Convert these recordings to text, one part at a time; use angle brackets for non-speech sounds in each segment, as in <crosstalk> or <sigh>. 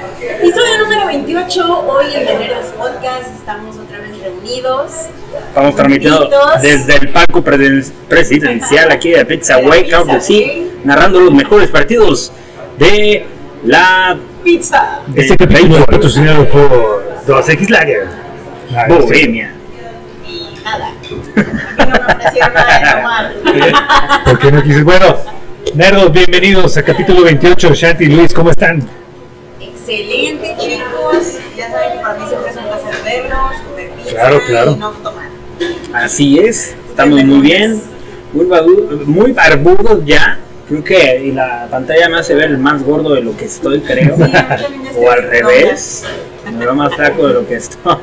Episodio número 28, hoy en Veneros Podcast, estamos otra vez reunidos. Estamos transmitiendo desde el palco presidencial aquí de Pizza De Wake the Sea, Way. narrando los mejores partidos de la Pizza. de Este capítulo es patrocinado por 2X Lager. Bohemia. Y nada. A mí no me ofrecieron nada de tomar. ¿Por qué no quise? Bueno, nerdos, bienvenidos a capítulo 28. Shanti Luis, ¿cómo están? Excelente, chicos. Ya saben que para mí siempre es un placer verlos, comer pizza Claro, claro. y no tomar. Así es, estamos muy bien, muy, badu- muy barbudos ya. Creo que y la pantalla me hace ver el más gordo de lo que estoy, creo. Sí, <laughs> o al revés, me veo más flaco de lo que estoy.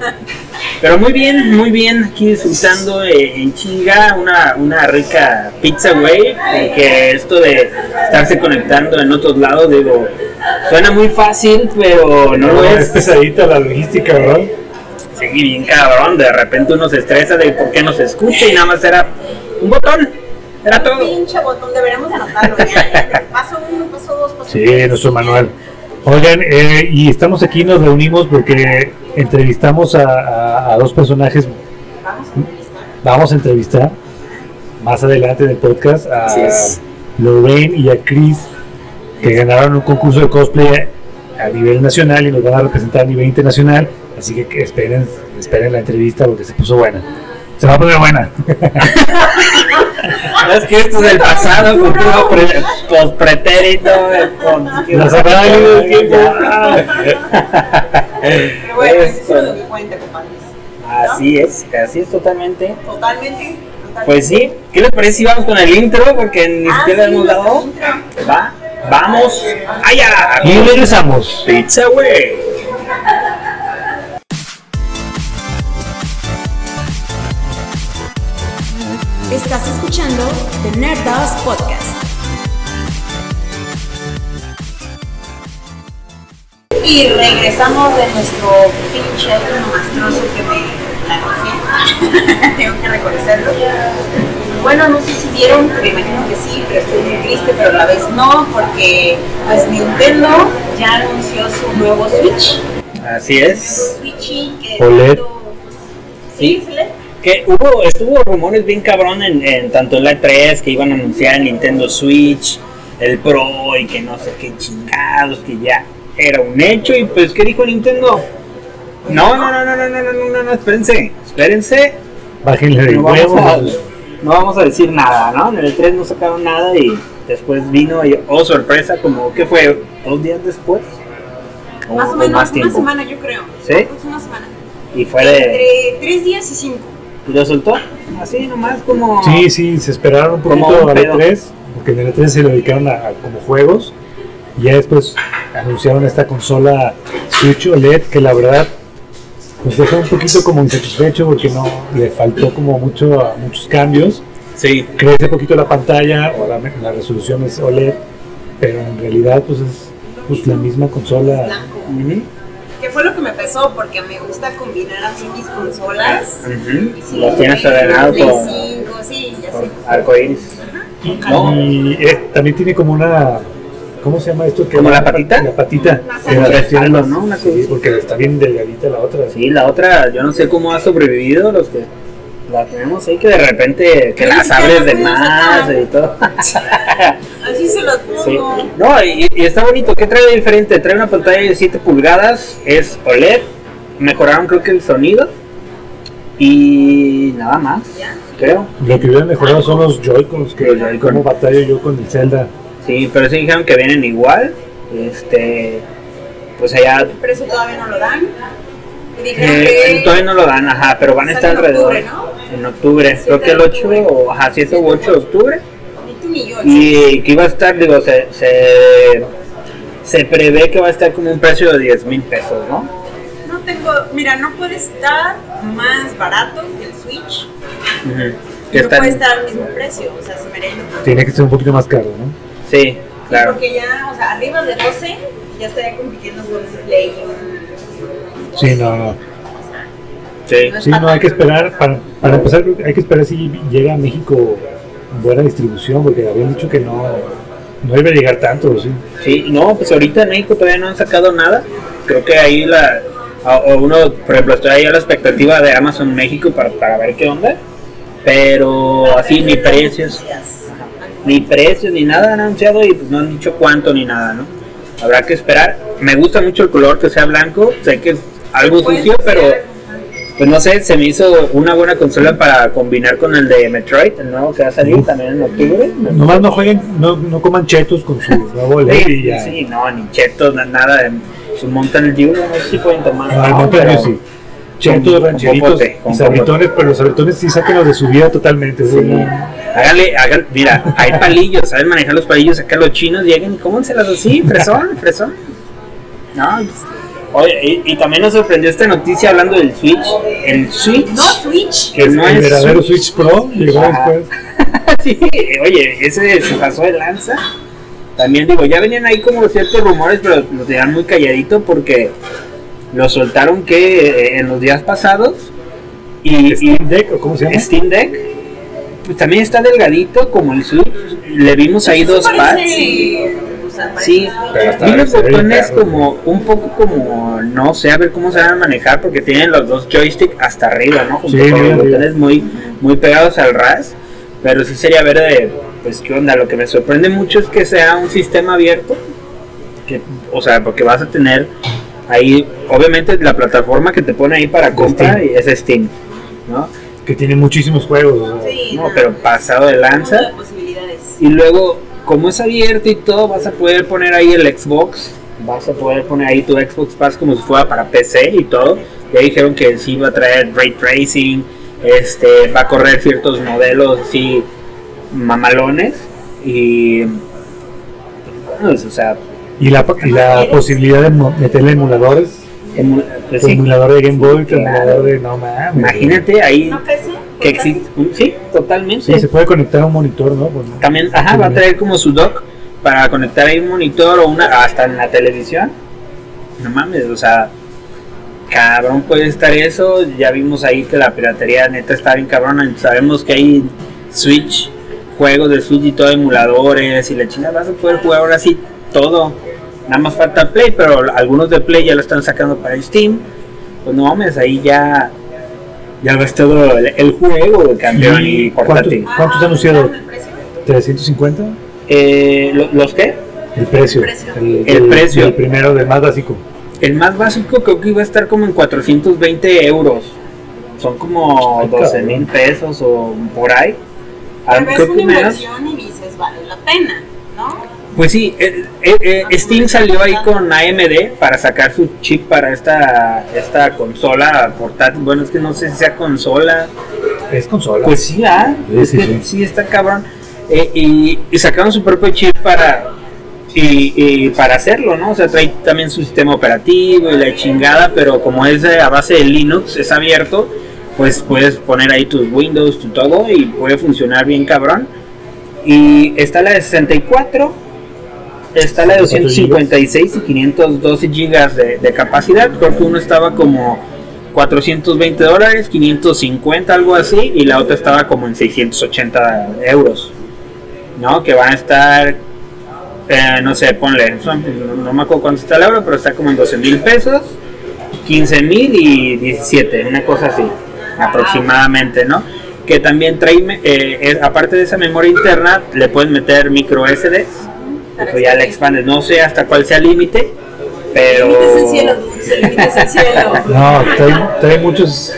Pero muy bien, muy bien, aquí disfrutando eh, en chinga una, una rica pizza, güey. Porque esto de estarse conectando en otros lados, digo, suena muy fácil, pero no lo es es. pesadita la logística, ¿verdad? Sí, bien cabrón, de repente uno se estresa de por qué no se escucha y nada más era un botón, era todo. Pinche botón, deberíamos anotarlo ya. ya. Paso uno, paso dos, paso Sí, tres. nuestro manual. Oigan, eh, y estamos aquí, nos reunimos porque entrevistamos a, a- a dos personajes. Vamos a entrevistar. Vamos a entrevistar más adelante en el podcast a. Lorraine y a Chris, que ganaron un concurso de cosplay a nivel nacional y nos van a representar a nivel internacional. Así que, que esperen, esperen la entrevista porque se puso buena. Se va a poner buena. <laughs> Es que esto es del pasado, <laughs> futuro, pre- pospretérito, con- La sacada del tiempo. Pero bueno, eso es lo que cuenta, compadres. Así es, así es totalmente. Totalmente. totalmente. Pues sí, ¿qué les parece si vamos con el intro? Porque ni Ah, siquiera sí, hemos dado. Va, vamos allá. Y regresamos. Pizza, güey. Estás escuchando The Nerdos Podcast. Y regresamos de nuestro pinche auto mastroso que me lancé. <laughs> Tengo que reconocerlo. Bueno, no sé si vieron, me imagino que sí, pero estoy muy triste, pero a la vez no, porque pues Nintendo ya anunció su nuevo Switch. Así es. Switchy que OLED. tanto- Sí, OLED. Que hubo, estuvo rumores bien cabrón en, en tanto la 3 que iban a anunciar el Nintendo Switch, el Pro y que no sé qué chingados, que ya era un hecho y pues ¿qué dijo Nintendo? No, no, no, no, no, no, no, no, no, no, espérense, espérense, Bájenle de no vamos, a, no vamos a decir nada, ¿no? En el 3 no sacaron nada y después vino y, oh sorpresa, como, ¿qué fue? ¿Dos días después? Más o o menos más una semana, yo creo. ¿Sí? Una semana. Y fue de... Entre tres días y cinco. ¿Y lo soltó? Así nomás como... Sí, sí, se esperaron un poquito un al pedo. E3, porque en el E3 se lo dedicaron a, a como juegos. Y ya después anunciaron esta consola Switch OLED que la verdad nos deja un poquito como insatisfecho porque no le faltó como mucho muchos cambios. Sí. Crece poquito la pantalla, o la, la resolución es OLED, pero en realidad pues es pues, la misma consola. Blanco. Ujú. Que fue lo que me pesó porque me gusta combinar así mis consolas. Sí, Los tienes ordenados Play con, 5, sí, ya sé. con arcoíris. No. Y eh, también tiene como una. ¿Cómo se llama esto? Que ¿Como la patita? La patita. La ¿no? Una sí, porque está bien delgadita la otra. Sí, la otra, yo no sé cómo ha sobrevivido los que la tenemos ahí, que de repente que las hables de más sacar. y todo. <laughs> Así se los Sí. pongo. No, y, y está bonito. ¿Qué trae de diferente? Trae una pantalla de 7 pulgadas, es OLED, mejoraron creo que el sonido y nada más, Ya. creo. Lo que hubieran mejorado son los Joy-Cons, que Los Joy-Con. como batallo yo con el Zelda. Sí, pero sí dijeron que vienen igual. Este, pues allá El precio todavía no lo dan. Y dijeron Eh, que todavía no lo dan, ajá, pero van a estar alrededor. octubre, ¿no? En octubre, creo que el de 8 octubre. o ajá, 7 u 8 de octubre. ni tú ni yo. Y que iba a estar, digo, se, se, se prevé que va a estar como un precio de 10 mil pesos, ¿no? No tengo, mira, no puede estar más barato que el Switch. Que no puede estar al mismo precio, o sea, se merece. Tiene que ser un poquito más caro, ¿no? Sí, claro. Porque ya, o sea, arriba de 12 ya estaría compitiendo con un Play. Sí, no, no. Sí. No Sí, no, hay que esperar, para, para empezar, hay que esperar si llega a México buena distribución, porque habían dicho que no, no iba a llegar tanto, ¿sí? Sí, no, pues ahorita en México todavía no han sacado nada. creo que ahí la, o uno, por ejemplo, estoy ahí a la expectativa de Amazon México para, para ver qué onda, pero así ni precios, ni precios ni nada han anunciado y pues no han dicho cuánto ni nada, ¿no? Habrá que esperar. Me gusta mucho el color que sea blanco, sé que es algo sucio, pero pues no sé, se me hizo una buena consola para combinar con el de Metroid, el nuevo que va a salir también en octubre. Nomás no jueguen, no, no coman chetos con su nuevo Sí, ya. sí, no, ni chetos, na- nada de su Mountain Dew, no sé si pueden tomar. Ah, no, no, pero- sí. Chetos, con rancheritos popote, con y sabritones, pero los sabritones sí sacan los de su vida totalmente. Sí. no- Hágale, hágale, mira, hay palillos, saben manejar los palillos, acá los chinos lleguen y cómanselas así, fresón, fresón. No, pues, oye, y, y también nos sorprendió esta noticia hablando del Switch. El Switch, No Switch. que no el es verdadero Switch Pro llegó después. <laughs> sí, oye, ese se pasó de lanza. También digo, ya venían ahí como ciertos rumores, pero lo tenían muy calladito porque lo soltaron que eh, en los días pasados. Y, Steam Deck, ¿o cómo se llama? Steam Deck, pues también está delgadito como el Switch. Le vimos ahí dos pads. Sí, ve botones como un poco como no sé a ver cómo se van a manejar porque tienen los dos joysticks hasta arriba, ¿no? Junto Sí, con los botones muy muy pegados al ras, pero sí sería ver de pues qué onda. Lo que me sorprende mucho es que sea un sistema abierto, que o sea porque vas a tener ahí obviamente la plataforma que te pone ahí para compra Steam. y es Steam, ¿no? Que tiene muchísimos juegos. Sí, No, pero pasado de lanza. de. Y luego, como es abierto y todo, vas a poder poner ahí el Xbox. Vas a poder poner ahí tu Xbox Pass como si fuera para PC y todo. Ya dijeron que sí va a traer ray tracing, este, va a correr ciertos modelos así mamalones. Y. pues, o sea, Y la, y la posibilidad de meterle emuladores. emu- pues sí, emulador de Game Boy, Claro. emulador de. No mames. imagínate ahí ¿No crece? Que existe. Sí, totalmente. Sí, se puede conectar a un monitor, ¿no? Pues, ¿no? También, ajá, va a traer como su dock para conectar ahí un monitor o una hasta en la televisión. No mames, o sea, cabrón puede estar eso. Ya vimos ahí que la piratería neta está bien cabrona. Sabemos que hay Switch, juegos de Switch y todo, emuladores y la china vas a poder jugar ahora sí todo. Nada más falta Play, pero algunos de Play ya lo están sacando para Steam. Pues no mames, ahí ya ya ves todo el, el juego de campeón y, ¿Y cuántos, portátil. cuántos han anunciado? ¿El precio? ¿350? Eh, ¿lo- ¿Los qué? El precio. precio. El precio. El primero, del más básico. El más básico creo que iba a estar como en 420 euros. Son como Ay, 12 cabrón. mil pesos o por ahí. Ah, Pero es una inversión y dices, vale la pena. Pues sí, eh, eh, eh, Steam salió ahí con AMD para sacar su chip para esta, esta consola portátil. Bueno, es que no sé si sea consola. Es consola. Pues sí, ah, Sí, es sí, que sí. <laughs> sí está cabrón. Eh, y, y sacaron su propio chip para y, y para hacerlo, ¿no? O sea, trae también su sistema operativo y la chingada, pero como es a base de Linux, es abierto, pues puedes poner ahí tus Windows, tu todo y puede funcionar bien cabrón. Y está la de 64, está la de 256 y 512 gigas de, capacidad. Creo que uno estaba como 420 dólares, 550, algo así, y la otra estaba como en 680 euros. ¿No? Que van a estar, eh, no sé, ponle, no, me acuerdo cuánto está el euro, pero está como en 12 mil pesos, 15 mil y 17, una cosa así, aproximadamente, ¿no? Que también trae, eh, es- aparte de esa memoria interna, le puedes meter micro SD, pues ya le expandes, no sé hasta cuál sea el límite, pero... El límite es el cielo, el límite es el cielo. No, trae, trae muchos.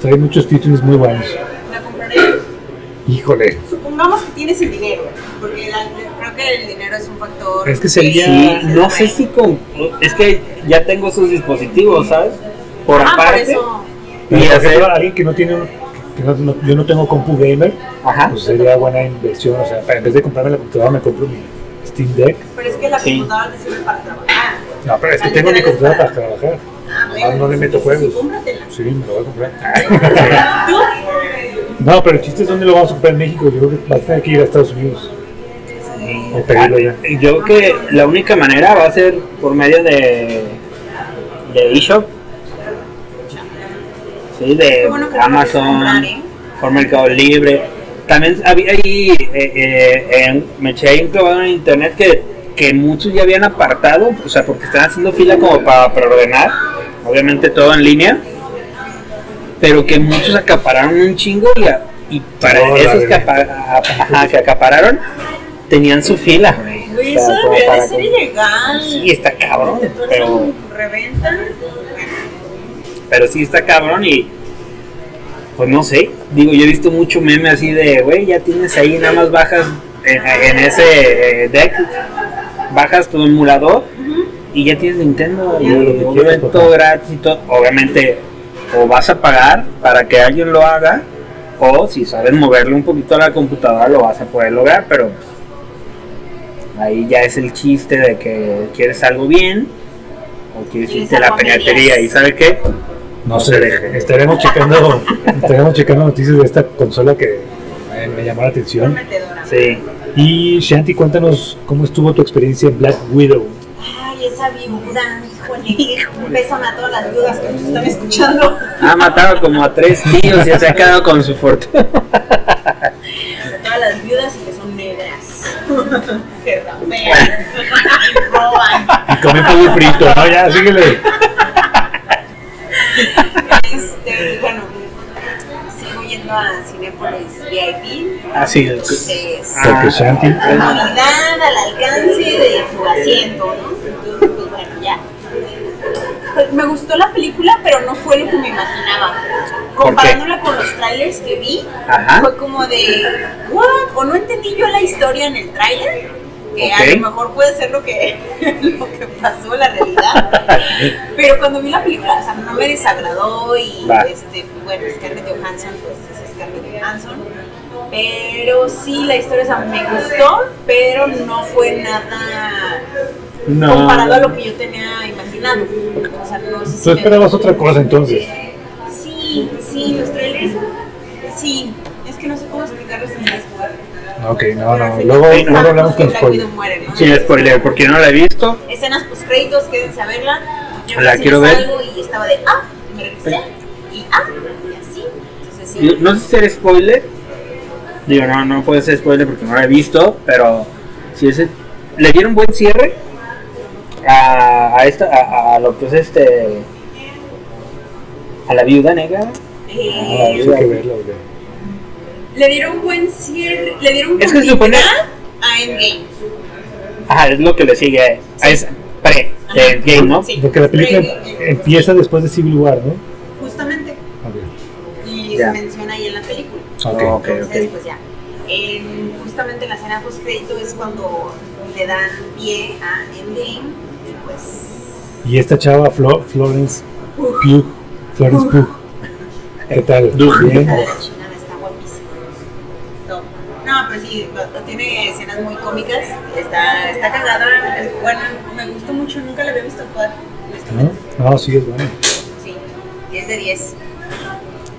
Trae muchos títulos muy buenos. La compraré. Híjole. Supongamos que tienes el dinero, porque la- creo que el dinero es un factor. Es que sería- Sí, no sé si con... Es que ya tengo sus dispositivos, ¿sabes? Por Ah, por aparte. eso. Y Pero, por hacer... alguien que no tiene. Que no, no- yo no tengo compu gamer, Ajá. pues sería buena inversión. O sea, para, en vez de comprarme la computadora, me compro mi Steam Deck. Pero es que la Sí. computadora te sirve para trabajar. No, pero es que Ah, tengo mi computadora para para- trabajar. Ah, Nomás no le meto sí, juegos. Sí, cómpratela. Sí, me lo voy a comprar. ¿Tú? <laughs> No, pero el chiste es dónde lo vamos a comprar en México. Yo creo que vas a tener que ir a Estados Unidos. O pedirlo allá. Yo creo que la única manera va a ser por medio de de eShop. Sí, de bueno Amazon, ¿eh? por Mercado Libre. También había ahí, eh, eh, en- me eché ahí un clavado en internet que, que muchos ya habían apartado, o sea, porque estaban haciendo fila como para preordenar, obviamente todo en línea, pero que muchos acapararon un chingo y, a- y para No, esos que, verdad. apa- ajá, que acapararon tenían su fila, güey. Eso debería para de ser que- ilegal. Sí, está cabrón, pero, pero sí está cabrón y pues no sé, digo, yo he visto mucho meme así de, güey, ya tienes ahí, nada más bajas en, en ese eh, deck, bajas tu emulador y ya tienes Nintendo y todo papá. gratis y todo, obviamente o vas a pagar para que alguien lo haga o si sabes moverle un poquito a la computadora lo vas a poder lograr, pero ahí ya es el chiste de que quieres algo bien o quieres irte a la piratería y ¿sabe qué? No se sé, deje. estaremos checando, estaremos checando noticias de esta consola que eh, me llamó la atención. Sí. Y Shanti, cuéntanos cómo estuvo tu experiencia en Black Widow. Ay, esa viuda, híjole. Un beso a todas las viudas que nos están escuchando. Ha matado como a tres tíos y se ha quedado con su fortuna. A todas las viudas y que son negras. <laughs> que rapean. y <laughs> roban. Y comen pollo frito, ¿no? Ya, síguele. Este, bueno, sigo yendo a Cinépolis VIP. Así es. Es Shanti. comodidad al alcance de tu asiento, ¿no? Entonces, pues bueno, ya. Pues, Me gustó la película, pero no fue lo que me imaginaba. Comparándola con los trailers que vi, Ajá. fue como de, ¿what? O no entendí yo la historia en el trailer, que a lo mejor puede ser lo que, <laughs> lo que pasó la realidad. <laughs> Pero cuando vi la película, o sea, no me desagradó y, Va. este, bueno, Scarlett Johansson, pues es Scarlett Johansson. Pero sí, la historia o sea, me gustó, pero no fue nada No. comparado a lo que yo tenía imaginado. O sea, no sé si Tú me- esperabas otra cosa entonces. Sí, sí, los trailers, sí. Es que no sé cómo explicarlo sin spoiler. Ok, no, no. Luego, sí, luego hablamos con spoiler. Muere, ¿no? Sin spoiler, porque no la he visto. Escenas post créditos, quédense a verla. Yo La quiero ver. salgo y estaba de ah, y me regresé y ah, y así. Entonces sí. No sé si ser spoiler. Digo, no, no puede ser spoiler porque no la he visto, pero si ese le dieron buen cierre a, a esta a, a lo que es este a la viuda negra. Eh, Ah, hay que verlo, le dieron buen cierre, le dieron Es que se supone- a Endgame. Ajá, es lo que le sigue. Es pre de Game, ¿no? Sí. Porque la película Pre- empieza después de Civil War, ¿no? Justamente. Ok. Y Ya. se menciona ahí en la película. Ok. Ok, Entonces, ok. pues ya. En- justamente en la escena post crédito es cuando le dan pie a Endgame y pues Y esta chava, Flo- Florence Pugh. Florence Pugh. ¿Qué tal? Pugh. Bien. está guapísima. No, no, pero sí, tiene escenas muy cómicas. Está, está cagada. es- Bueno, me gustó mucho, nunca la había visto actuar. ¿No? No, sí es bueno. Sí, 10 de 10.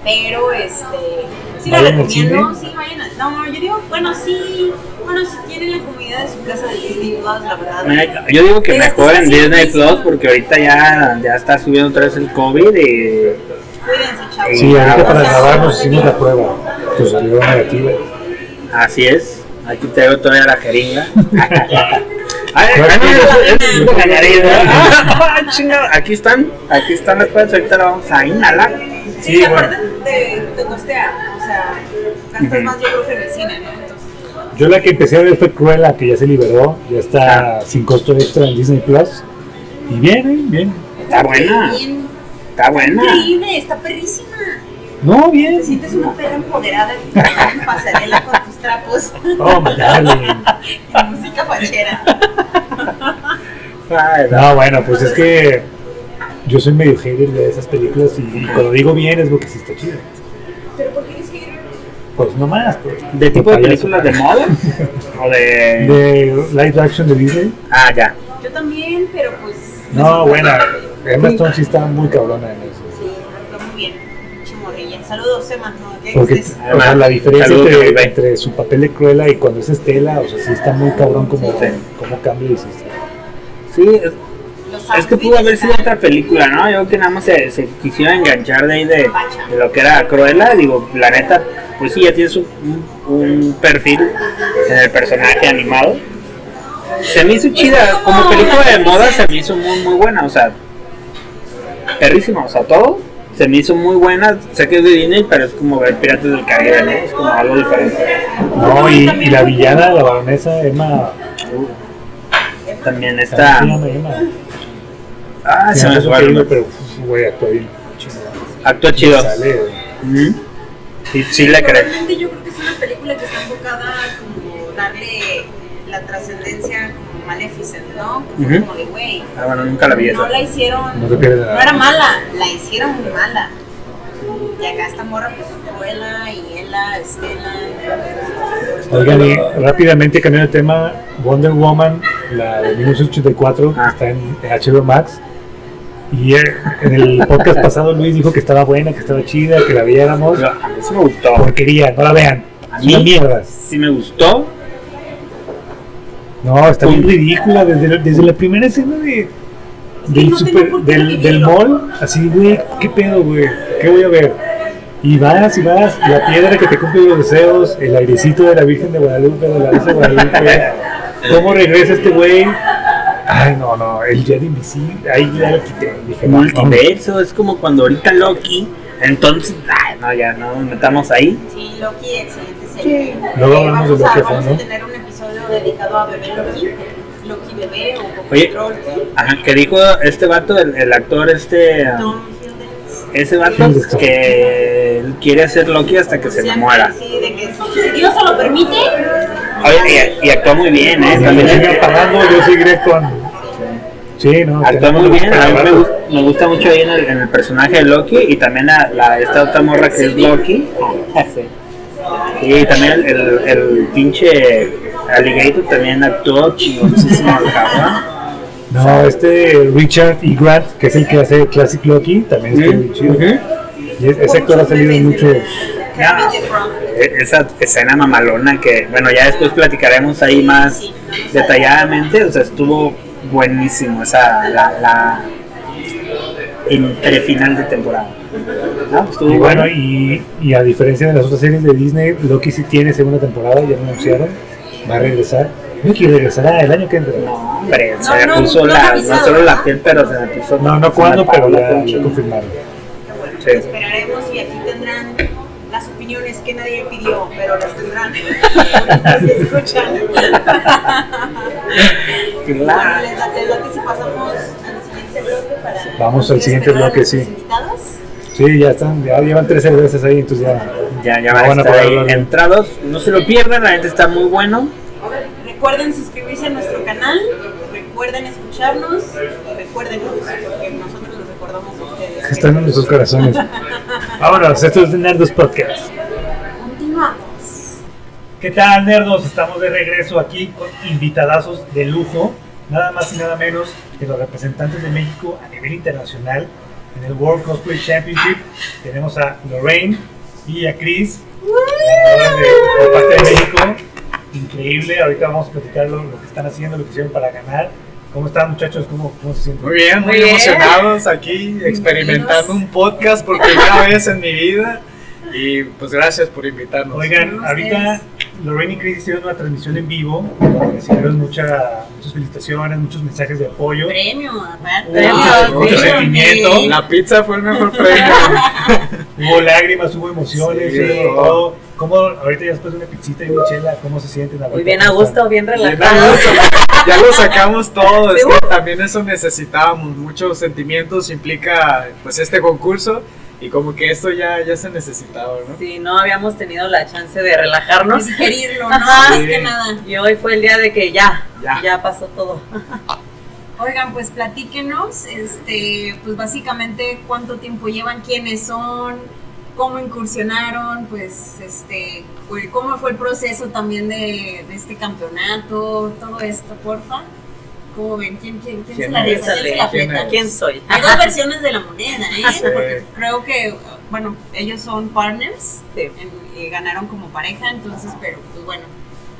Pero este. Sí la ¿Vayan al recomiendo, sí, vayan a- No, yo digo, bueno, sí. Bueno, si tienen la comodidad de su casa de Disney Plus, la verdad. Me- Yo digo que mejor en Disney Plus porque ahorita ya, ya está subiendo otra vez el COVID y Cuídense, chavos. Sí, ahorita para grabar nos no hicimos la prueba. Que salió negativa. así es. Aquí traigo todavía la jeringa. Aquí están, aquí están las cosas, ahorita la vamos a inhalar. Sí, Sí, aparte de, de costear, o sea, gastas Ujú. más yo creo que en el cine, ¿no? Entonces, Yo la que empecé a ver fue Cruella, que ya se liberó. Ya está sin costo extra en Disney Plus. Y bien, bien. Está buena, bien, está buena. increíble, está perrísima. No, Te bien. sientes una perra empoderada <laughs> en pasarela con tus trapos. Oh, my darling. en música fachera. Ay. No, bueno, pues es que yo soy medio hater de esas películas y cuando digo bien es porque sí está chido. ¿Pero por qué eres hater? Pues no más. Pues, ¿De tipo de películas de moda? <laughs> ¿O de.? De live action de Disney. Ah, ya. Yo también, pero pues. No, bueno, Emma Stone sí está muy cabrona en eso. Sí, actuó muy bien. Chimorrilla. Saludos, Emma. ¿no? ¿Qué Porque o sea, la diferencia entre, entre su papel de Cruella y cuando es Estela, o sea, sí está muy cabrón como, Sí. como cambia y sí. Sí, es- Los es que pudo haber sido otra película, ¿no? Yo creo que nada más se, se quisiera enganchar de ahí de, de lo que era Cruella. Digo, la neta, pues sí, ya tienes un, un- un perfil en el personaje animado. Se me hizo chida, como película de moda se me hizo muy muy buena, o sea, perrísima, o sea, todo se me hizo muy buena, sé que es de Disney, pero es como ver Piratas del Caribe, ¿no? Es como algo diferente. No, y, y la villana, la baronesa Emma. También ¿cómo está... Emma? Ah, se Sí, me pero uf, güey, actúa bien chingón. Actúa chido. Sale. Sí, sí le creo. Realmente yo creo que es una película que está enfocada como darle la trascendencia como Maleficent, ¿no? Que fue Ujú. como de, güey, Ah, bueno, nunca la vi no esa. la hicieron, No te pierdes no nada. era mala, la hicieron muy mala. Y acá esta morra, pues, Cruella y Ella, Estela. Oigan, y rápidamente cambiando de tema, Wonder Woman, la de 1984, Ah. está en HBO Max. Y en el podcast pasado Luis dijo que estaba buena, que estaba chida, que la viéramos. Pero A mí sí me gustó. Porquería, no la vean. ¿A mí? mierda. Sí me gustó. No, está bien ridícula desde, la- desde la primera escena de, del, no super- del, del mall. Así, güey, ¿qué pedo, güey? ¿Qué voy a ver? Y vas y vas, la piedra que te cumple los deseos, el airecito de la Virgen de Guadalupe, de la Rosa de Guadalupe. <laughs> ¿Cómo regresa este güey? Ay, no, no, el Jedi invisible, ahí ya lo quité. Dije, no, no. Multiverso, es como cuando ahorita Loki. Entonces, ay, no, ya no nos metamos ahí. Sí, Loki, excelente serie. Luego Eh, hablamos de vamos a- Loki a Vamos fondo. a tener un episodio dedicado a bebé Loki, Loki bebé o Oye. Control, Ajá, que dijo este vato, el, el actor este. um, Tom ese vato Hiddleston. que él quiere hacer Loki hasta que se enamora. Sí, de que si Dios se lo permite. Y, y actúa muy bien, ¿eh? También sigue pagando, yo seguiré actuando. Sí, no. actúa muy bien. A mí me, rato. gus- me gusta mucho ahí en el, en el personaje de Loki y también a la, esta otra morra que es Loki. Y también el, el, el pinche Alligator también actuó chingoncísimo cabrón. No, este Richard E. Grant, que es el que hace Classic Loki, también está muy chido. Y es- ese actor ha salido en muchos. Esa escena mamalona que, bueno, ya después platicaremos ahí más detalladamente, o sea, estuvo buenísimo esa, la, la el prefinal de temporada. ¿No? Estuvo Y bueno, bueno. y, y a diferencia de las otras series de Disney, Loki sí tiene segunda temporada, ya lo anunciaron, va a regresar. Loki regresará el año que entra. No, hombre, No, se me no, puso no la, no solo la piel, pero se me puso. No, no cuándo, pero la confirmaron. Sí. Esperaremos y aquí tendrán pero las tendrán. <laughs> Las escuchan. Claro. Les si pasamos al siguiente bloque para. Vamos al siguiente bloque, sí. invitados. Sí, ya están, ya llevan tres cervezas ahí, entonces ya. Ya, ya van a van a estar poder ahí entrados. No se lo pierdan, la gente está muy bueno. Recuerden suscribirse a nuestro canal, recuerden escucharnos y recuérdenos, porque nosotros los recordamos a ustedes. Están en nuestros corazones. <laughs> Vámonos, esto es Nerdos Podcast. ¿Qué tal, nerdos? Estamos de regreso aquí con invitadazos de lujo, nada más y nada menos que los representantes de México a nivel internacional en el World Cosplay Championship. Tenemos a Lorraine y a Chris, de, por parte de México. Increíble, ahorita vamos a platicar lo, lo que están haciendo, lo que hicieron para ganar. ¿Cómo están, muchachos? ¿Cómo, cómo se sienten? Muy bien, muy, Muy bien. emocionados aquí experimentando un podcast por primera vez en mi vida. Y pues gracias por invitarnos. Oigan, ahorita Lorraine y Chris hicieron una transmisión en vivo, recibieron mucha, muchas felicitaciones, muchos mensajes de apoyo. Premio, aparte. Wow, mucho sí. La pizza fue el mejor premio. <laughs> Hubo lágrimas, hubo emociones, Sí, hubo todo. ¿Cómo, ahorita ya después de una pizzita y una chela, cómo se sienten? Muy bien a ¿Cómo gusto, bien relajado. Ya lo sacamos <laughs> todo, es que también eso necesitábamos, muchos sentimientos implica pues este concurso y como que esto ya, ya se necesitaba, ¿no? Sí, no habíamos tenido la chance de relajarnos. Digerirlo, ¿no? Ajá. Más Sí. que nada. Y hoy fue el día de que ya, Ya. ya, pasó todo. <laughs> Oigan, pues platíquenos, este, pues básicamente cuánto tiempo llevan, quiénes son, cómo incursionaron, pues, este, cómo fue el proceso también de, de este campeonato, todo esto, porfa. ¿Cómo ven? ¿Quién, quién, quién se ¿Quién la es? rifa? ¿Quién se la ¿Quién soy? Hay dos versiones de la moneda, ¿eh? Sí. Porque creo que, bueno, ellos son partners Sí. en- y ganaron como pareja, entonces, pero pues bueno,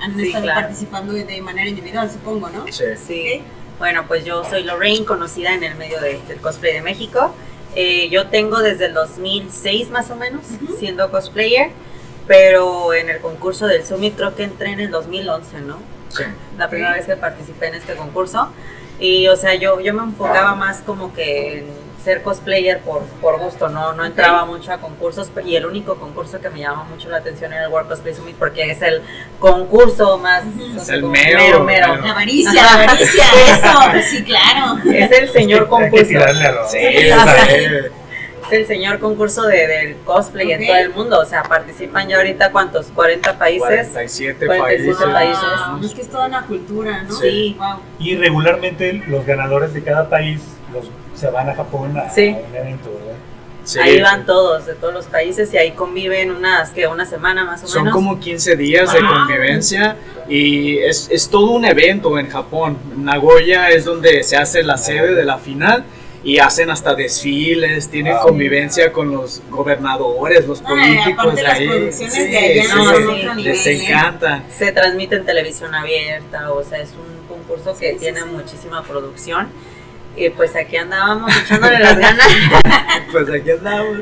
han Sí, estado claro. participando de, de manera individual, supongo, ¿no? Sí. Sí. Bueno, pues yo soy Lorraine, conocida en el medio de- del cosplay de México. Eh, yo tengo desde el 2006 más o menos siendo cosplayer, pero en el concurso del Summit creo que entré en el 2011, ¿no? Sí. la primera vez que participé en este concurso. Y, o sea, yo, yo me enfocaba más como que en ser cosplayer por, por gusto, no, no entraba mucho a concursos y el único concurso que me llamaba mucho la atención era el World Cosplay Summit porque es el concurso más... Es el mero, mero. mero. La avaricia, la avaricia, eso, <laughs> sí, claro. Es el señor Hay que concurso. tirarle a los- Sí, <laughs> eh, Es el señor concurso de, del cosplay Ok. en todo el mundo. O sea, participan ya ahorita cuántos, 40 países. 47 47 países. países. Es que es toda una cultura, ¿no? Sí. Wow. Y regularmente los ganadores de cada país los, se van a Japón a, Sí. a un evento, ¿verdad? Sí. Ahí van todos, de todos los países, y ahí conviven unas, que una semana más o Son menos. como 15 días de Wow. convivencia y es, es todo un evento en Japón. Nagoya es donde se hace la sede de la final y hacen hasta desfiles, tienen Wow. convivencia con los gobernadores, los Ay, políticos aparte de las ahí. producciones Sí, de allá sí, no, sí. son otro Les nivel, ¿eh? encanta. Se transmite en televisión abierta, o sea, es un concurso que tiene sí. muchísima producción. Y pues aquí andábamos echándole las ganas. <laughs> Pues aquí andamos.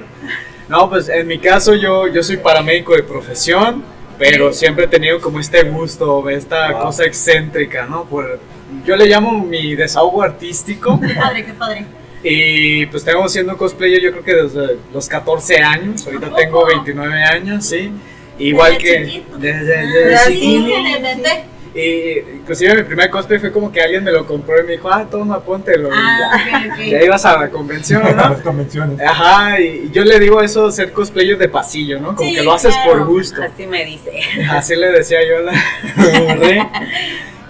No, pues en mi caso yo, yo soy paramédico de profesión, pero siempre he tenido como este gusto, esta Wow. cosa excéntrica, ¿no? Por, yo le llamo mi desahogo artístico. Qué padre, qué padre. Y pues tengo siendo cosplayer yo creo que desde los 14 años, ahorita ¿A tengo poco? 29 años, sí. Igual Desde que chiquito. desde, Ah, desde sí. chiquito. Sí, de- Y inclusive mi primer cosplay fue como que alguien me lo compró y me dijo, ah, toma, póntelo. Y Ah, ya, ok, ok. ya ibas a la convención, A ¿no? <laughs> las convenciones. Ajá, y yo le digo eso, ser cosplayer de pasillo, ¿no? Como Sí, que lo haces claro. por gusto. Así me dice. Así le decía yo a la. <laughs>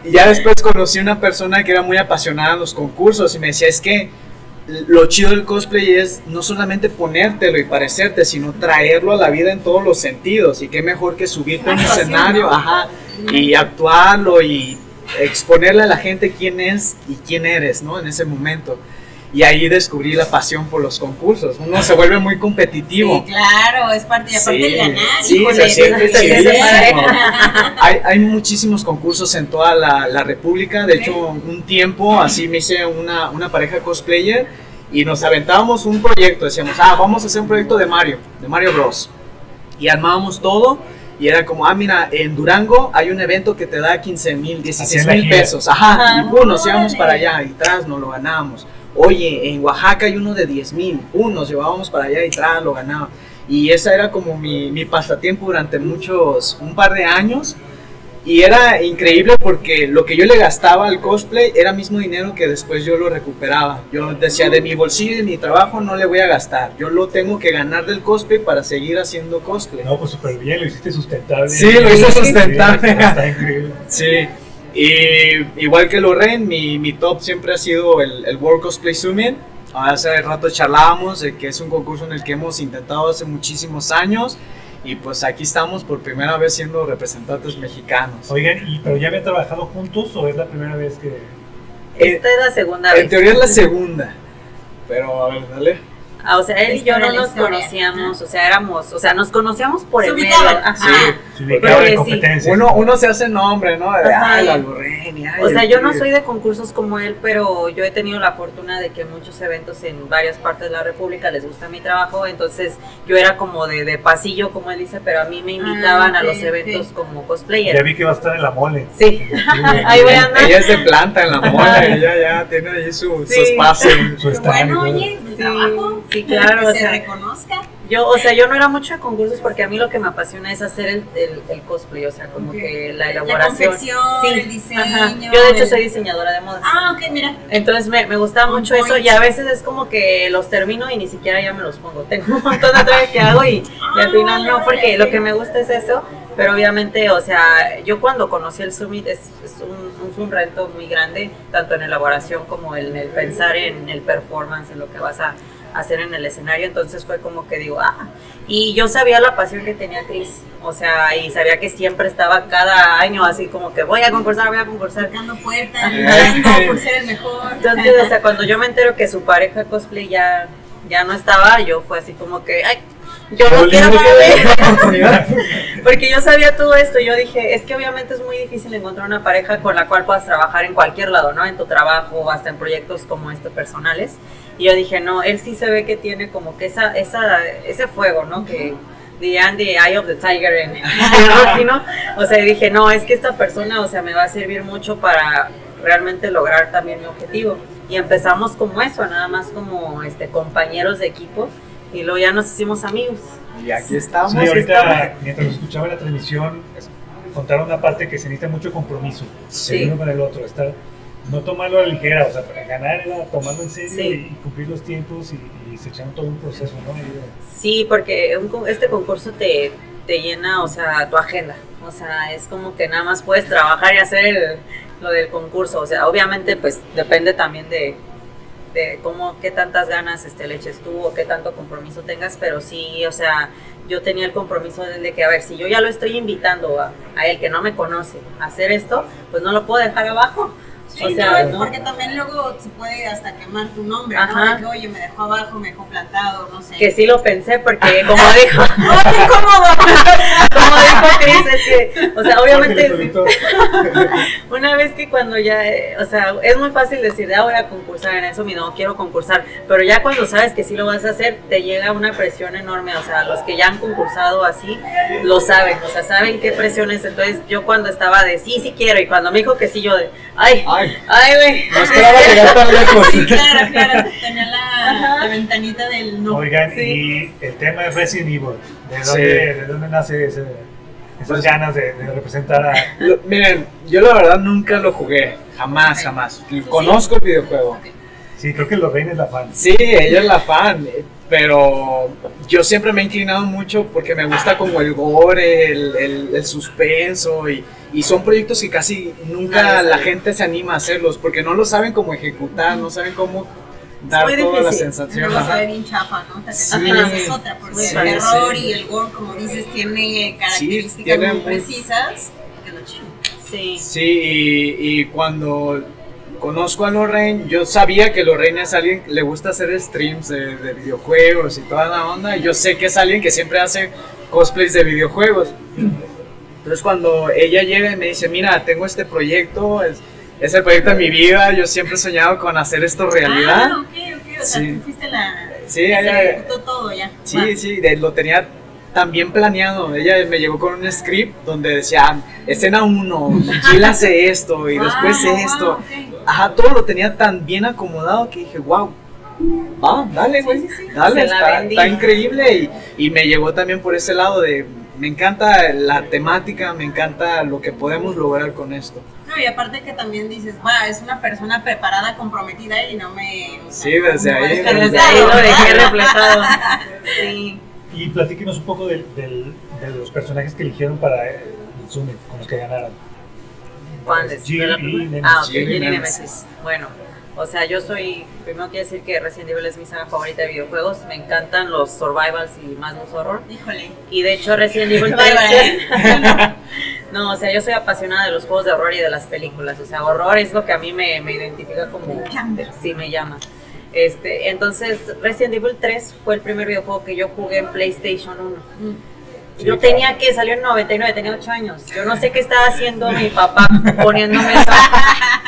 Y ya después conocí una persona que era muy apasionada en los concursos y me decía, es que lo chido del cosplay es no solamente ponértelo y parecerte, sino traerlo a la vida en todos los sentidos. Y qué mejor que subirte a un escenario, y actuarlo y exponerle a la gente quién es y quién eres, ¿no? En ese momento. Y ahí descubrí la pasión por los concursos. Uno se vuelve muy competitivo. Sí, claro, es parte, y aparte Sí, de ganar. sí, se siente se siente chidísimo. padre. Hay, hay muchísimos concursos en toda la, la República. De hecho, un tiempo así me hice una, una pareja cosplayer y nos aventábamos un proyecto. Decíamos, ah, vamos a hacer un proyecto de Mario, de Mario Bros. Y armábamos todo. Y era como, ah, mira, en Durango hay un evento que te da 15 mil, 16 Hacían la mil pesos. Ajá, Ajá. y pum, nos íbamos para allá y tras nos lo ganábamos. Oye, en Oaxaca hay uno de 10 mil, pum, nos llevábamos para allá y tras lo ganábamos. Y esa era como mi, mi pasatiempo durante muchos, un par de años. Y era increíble porque lo que yo le gastaba al cosplay era mismo dinero que después yo lo recuperaba. Yo decía, de mi bolsillo y de mi trabajo no le voy a gastar. Yo lo tengo que ganar del cosplay para seguir haciendo cosplay. No, pues súper bien, lo hiciste sustentable. Sí, lo hice sustentable. Sí, está increíble. Sí. Y igual que Lorraine, mi, mi top siempre ha sido el, el World Cosplay Summit. Hace rato charlábamos de que es un concurso en el que hemos intentado hace muchísimos años. Y pues aquí estamos por primera vez siendo representantes mexicanos. Oigan, ¿y, ¿pero ya habían trabajado juntos o es la primera vez que...? Esta es la segunda vez. En teoría es la segunda. Pero a ver, dale. Ah, o sea, él y yo no nos historia. conocíamos, o sea, éramos, o sea, nos conocíamos por Se el medio. Ajá. Sí. Se sí. competencia. Uno, uno se hace nombre, ¿no? De, Ajá. ay, la Lorraine. ay, O sea, yo no tío". soy de concursos como él, pero yo he tenido la fortuna de que muchos eventos en varias partes de la República les gusta mi trabajo, entonces yo era como de, de pasillo, como él dice, pero a mí me invitaban Ah, a los eventos como Ya cosplayer. vi que va a estar en la mole. Sí, <laughs> ahí voy a andar. Ella es de planta en la moda, ella ya tiene ahí su, su espacio. Su y bueno, oye, trabajo. Sí, claro, Que o se sea, reconozca. Yo, o sea, yo no era mucho de concursos porque a mí lo que me apasiona es hacer el, el, el cosplay, o sea, como que la La elaboración. confección, el diseño. ajá. Yo de hecho el- soy diseñadora de modas. Ah, ok, mira. Entonces me, me gustaba mucho eso y a veces es como que los termino y ni siquiera ya me los pongo. Tengo un montón de trajes que hago y, y al final no, porque lo que me gusta es eso. Pero obviamente, o sea, yo cuando conocí el Summit es, es un, es un reto muy grande, tanto en elaboración como en el pensar en el performance, en lo que vas a hacer en el escenario. Entonces fue como que digo, ah, y yo sabía la pasión que tenía Chris, o sea, y sabía que siempre estaba cada año así como que voy a concursar, voy a concursar. Tocando puertas, luchando <laughs> por ser el mejor. Entonces, o sea, cuando yo me entero que su pareja cosplay ya, ya no estaba, yo fue así como que, ay, yo no quiero. <laughs> Porque yo sabía todo esto, yo dije, es que obviamente es muy difícil encontrar una pareja con la cual puedas trabajar en cualquier lado, ¿no? En tu trabajo o hasta en proyectos como estos personales. Y yo dije, no, él sí se ve que tiene como que esa, esa, ese fuego, ¿no? Que The and the Eye of the Tiger en, <laughs> <laughs> Rocky, ¿no? O sea, dije, no, es que esta persona, o sea, me va a servir mucho para realmente lograr también mi objetivo. Y empezamos como eso, nada más como este, compañeros de equipo, y luego ya nos hicimos amigos. Y aquí estamos. Sí, estamos. ahorita, mientras lo escuchaba la transmisión, contaron una parte que se necesita mucho compromiso Sí. el uno con el otro, estar, no tomarlo a la ligera, o sea, para ganar era tomarlo en serio Sí. y, cumplir los tiempos y, y se echaron todo un proceso, ¿no? Y, Sí, porque un este concurso te, te llena, o sea, tu agenda. O sea, es como que nada más puedes trabajar y hacer el- lo del concurso. O sea, obviamente, pues depende también de, de cómo, qué tantas ganas este, le eches tú o qué tanto compromiso tengas. Pero sí, o sea, yo tenía el compromiso de que, a ver, si yo ya lo estoy invitando a, a él que no me conoce a hacer esto, pues no lo puedo dejar abajo. Sí, o sea, no, porque también luego se puede hasta quemar tu nombre, Ajá. ¿no? Que, oye, me dejó abajo, me dejó plantado, no sé. Que sí lo pensé porque, como dijo, <laughs> ¡Oh, qué incómodo! <laughs> como dijo Chris, es que, o sea, obviamente... <laughs> Una vez que cuando ya, o sea, es muy fácil decir, ah, voy a concursar en eso, mi no quiero concursar, pero ya cuando sabes que sí lo vas a hacer, te llega una presión enorme, o sea, los que ya han concursado así, lo saben, o sea, saben qué presión es, entonces yo cuando estaba de sí, sí quiero, y cuando me dijo que sí, yo de, ay, Ay, ay, güey, no esperaba llegar tan lejos. <laughs> Sí, claro, claro. Tenía la, la ventanita del no. Oigan, Sí. y el tema es Resident Evil, ¿de Sí. dónde, de dónde nace ese- esas Pues- ganas de, de representar a... Lo- miren, yo la verdad nunca lo jugué. Jamás, jamás. Conozco el videojuego. Sí, creo que Lorraine es la fan. Sí, ella es la fan, pero yo siempre me he inclinado mucho porque me gusta como el gore, el, el- el suspenso y, y son proyectos que casi nunca la gente se anima a hacerlos porque no lo saben cómo ejecutar, no saben cómo dar toda la difícil. sensación. Luego se ve bien chafa, ¿no? También Sí. es otra, porque Muy el terror sí. y el gore, como dices, tiene características tiene muy muy- precisas. Que lo chido. sí, Sí, y, y cuando conozco a Lorraine, yo sabía que Lorraine es alguien que le gusta hacer streams de, de videojuegos y toda la onda. Y yo sé que es alguien que siempre hace cosplays de videojuegos. Entonces cuando ella llega y me dice, mira, tengo este proyecto, es, es el proyecto de mi vida, yo siempre he soñado con hacer esto realidad. Ah, ok, ok. O sea, Sí. tú fuiste la. Sí, se ella- ejecutó todo ya. Sí, Va. sí, de- lo tenía tan bien planeado. Ella me llegó con un script donde decía, "Ah, escena 1, Jill <laughs> hace esto y Wow, después wow, esto. ok. Ajá, todo lo tenía tan bien acomodado que dije, wow. Va, dale, güey. Sí, sí, sí. Dale, está increíble. Y, y me llegó también por ese lado de, me encanta la temática, me encanta lo que podemos lograr con esto. No, y aparte que también dices, va, es una persona preparada, comprometida y no me. o sea, Sí, desde ahí, desde gustar, ahí lo dejé reflejado, sí. Y platíquenos un poco del- del- de los personajes que eligieron para el Summit, con los que ganaron. ¿Cuáles? Jill ¿De la y? Nemesis. Ah, ok, Jill y. Nemesis. Bueno, o sea, yo soy, primero quiero decir que Resident Evil es mi saga favorita de videojuegos. Me encantan los survivals y más los horror. Híjole. Y de hecho Resident Evil <laughs> Bye, 13... <laughs> no, o sea, yo soy apasionada de los juegos de horror y de las películas. O sea, horror es lo que a mí me, me identifica como... Sí, me llama. Este, entonces, Resident Evil 3 fue el primer videojuego que yo jugué en PlayStation 1. Sí, Yo claro. tenía que, salió en 99, tenía 8 años. Yo no sé qué estaba haciendo mi papá poniéndome eso,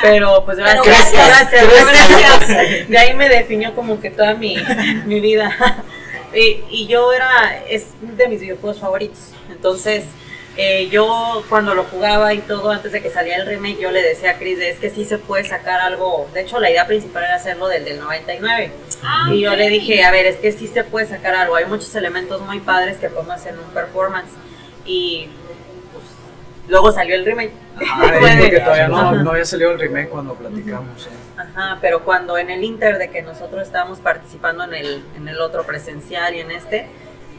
pero pues gracias, Pero gracias, gracias, gracias, gracias. De ahí me definió como que toda mi, mi vida. <laughs> Y, y yo era, es de mis videojuegos favoritos. Entonces, eh, yo cuando lo jugaba y todo, antes de que saliera el remake, yo le decía a Chris, es que sí se puede sacar algo. De hecho, la idea principal era hacerlo del del 99. Ah, Y yo le dije, a ver, es que sí se puede sacar algo. Hay muchos elementos muy padres que podemos hacer en un performance. Y pues, luego salió el remake. <laughs> De- porque todavía no, no había salido el remake cuando platicamos. ¿eh? Ajá, pero cuando en el Inter de que nosotros estábamos participando en el, en el otro presencial y en este,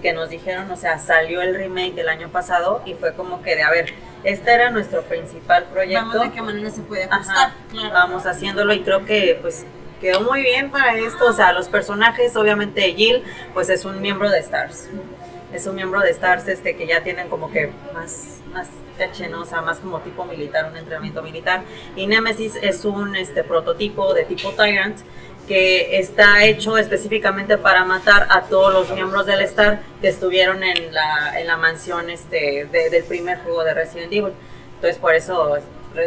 que nos dijeron, o sea, salió el remake del año pasado y fue como que de, a ver, este era nuestro principal proyecto. Vamos de qué manera se puede ajustar. Ajá, claro. vamos haciéndolo y creo que pues quedó muy bien para esto, o sea, los personajes, obviamente Jill, pues es un miembro de Stars, es un miembro de Stars este que ya tienen como que más, más caché, ¿no? o sea, más como tipo militar, un entrenamiento militar, y Nemesis es un este, prototipo de tipo Tyrant, que está hecho específicamente para matar a todos los miembros del Star que estuvieron en la, en la mansión este, de- del primer juego de Resident Evil. Entonces por eso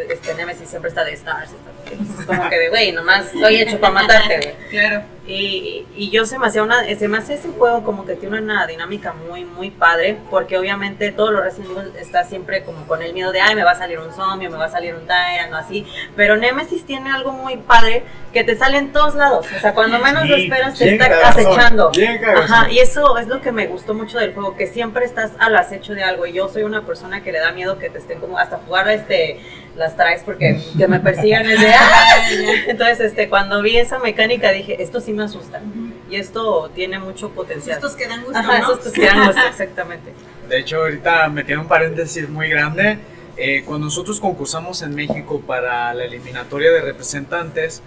este, Nemesis siempre está de Stars. está- Entonces, como que de, güey, nomás estoy hecho para matarte, güey. <laughs> Claro. Y, y yo se me hacía una, se me hace ese juego como que tiene una dinámica muy, muy padre, porque obviamente todo lo Resident Evil está siempre como con el miedo de, ay, me va a salir un zombie, me va a salir un Tyrant o así, pero Nemesis tiene algo muy padre que te sale en todos lados, o sea, cuando menos lo Sí, esperas te está cagazón, acechando. Ajá, y eso es lo que me gustó mucho del juego, que siempre estás al acecho de algo, y yo soy una persona que le da miedo que te estén como, hasta jugar este las traes porque que me persigan es de "Ah". <laughs> entonces este cuando vi esa mecánica dije esto sí me asusta y esto tiene mucho potencial Estos que dan gusto, Ajá, ¿no? que dan gusto, <laughs> exactamente De hecho, ahorita metiendo un paréntesis muy grande, eh, cuando nosotros concursamos en México para la eliminatoria de representantes,